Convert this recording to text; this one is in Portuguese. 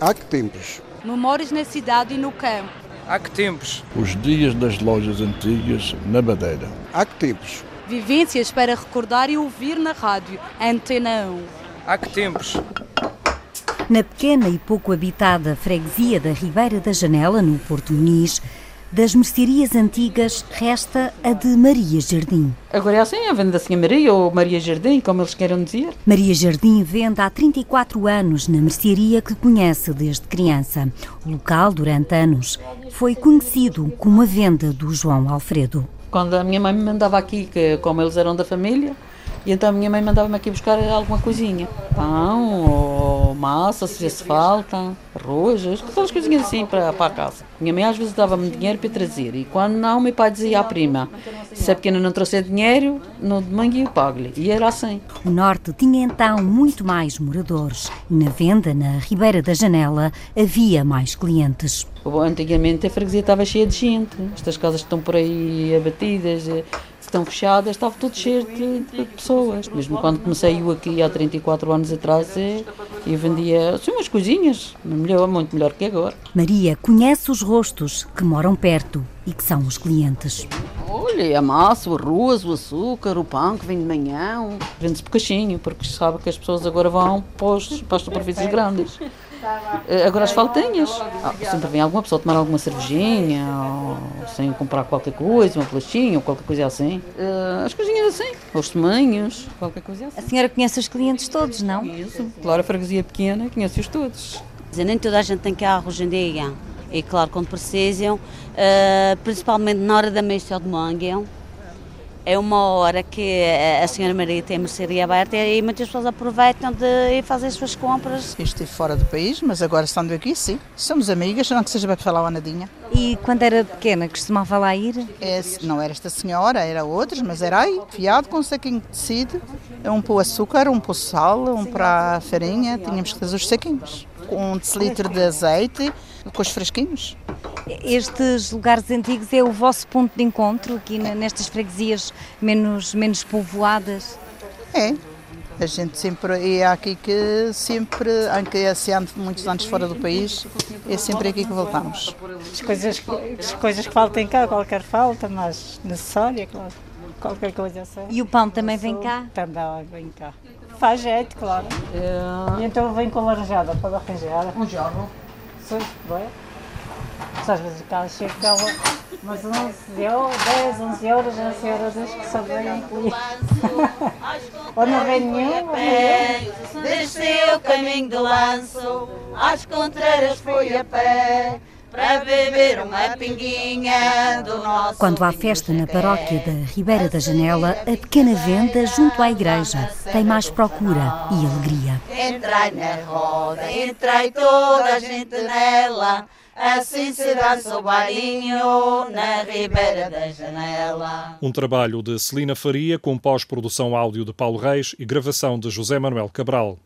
Há que tempos? Memórias na cidade e no campo. Há que tempos? Os dias das lojas antigas na Madeira. Há que tempos? Vivências para recordar e ouvir na rádio. Antena 1. Há que tempos? Na pequena e pouco habitada freguesia da Ribeira da Janela, no Porto Muniz, das mercearias antigas resta a de Maria Jardim. Agora é assim, a venda da Senhora Maria ou Maria Jardim, como eles queiram dizer. Maria Jardim vende há 34 anos na mercearia que conhece desde criança. O local, durante anos, foi conhecido como a venda do João Alfredo. Quando a minha mãe me mandava aqui, que como eles eram da família, e então a minha mãe mandava-me aqui buscar alguma coisinha. Pão ou massa, se fizesse falta, arroz, aquelas coisinhas assim para, para a casa. Minha mãe às vezes dava-me dinheiro para trazer e quando não, meu pai dizia à prima, se a pequena não trouxer dinheiro, no domingo eu pago-lhe. E era assim. O Norte tinha então muito mais moradores e na venda, na Ribeira da Janela, havia mais clientes. Antigamente a freguesia estava cheia de gente. Estas casas que estão por aí abatidas, estão fechadas, estava tudo cheio de, de, pessoas. Mesmo quando comecei eu aqui há 34 anos atrás, eu vendia assim, umas coisinhas, melhor, muito melhor que agora. Maria conhece os rostos que moram perto e que são os clientes. Olha, a massa, o arroz, o açúcar, o pão que vem de manhã. Vende-se bocadinho, porque sabe que as pessoas agora vão para, os, para as superfícies grandes. Agora as faltinhas. Ah, sempre vem alguma pessoa tomar alguma cervejinha, ou sem comprar qualquer coisa, uma bolachinha ou qualquer coisa assim. Uh, as coisinhas assim, os tamanhos, qualquer coisa assim. A senhora conhece os clientes todos, não? Conheço. Claro, a freguesia pequena, conhece-os todos. Nem toda a gente tem carro hoje em dia. E claro, quando precisam, uh, principalmente na hora da missa ou de manhã, é uma hora que a senhora Maria tem a mercearia aberta e muitas pessoas aproveitam de ir fazer as suas compras. Estive fora do país, mas agora estando aqui, sim. Somos amigas, não que seja para falar uma nadinha. E quando era pequena, costumava lá ir? É, não era esta senhora, era outras, mas era aí, fiado com um saquinho de tecido, um para o açúcar, um para o sal, um para a farinha, tínhamos que fazer os saquinhos. Com um decilitro de azeite, com os fresquinhos. Estes lugares antigos é o vosso ponto de encontro aqui nestas freguesias menos, menos povoadas? É. A gente sempre é aqui que sempre, se ande muitos anos fora do país, é sempre aqui que voltamos. As coisas, as coisas que faltam cá, qualquer falta, mas necessária, claro. Qualquer coisa assim. E o pão também vem cá? Também vem cá. Faz jeito, claro. É... E então vem com laranjada para arranjar. Um jarro. Sim, bem às vezes cá chega mas 11 euros, 10, 11 euros, 11 euros acho que só vem incluir. Ou não vem nenhum, Desceu o caminho do lanço, às contrárias foi a pé. Para beber uma pinguinha do nosso Quando há festa na paróquia da Ribeira da Janela, a pequena venda junto à igreja tem mais procura e alegria. Entrai na roda, entrai toda a gente nela. Assim se dança o balinho na ribeira da janela. Um trabalho de Celina Faria com pós-produção áudio de Paulo Reis e gravação de José Manuel Cabral.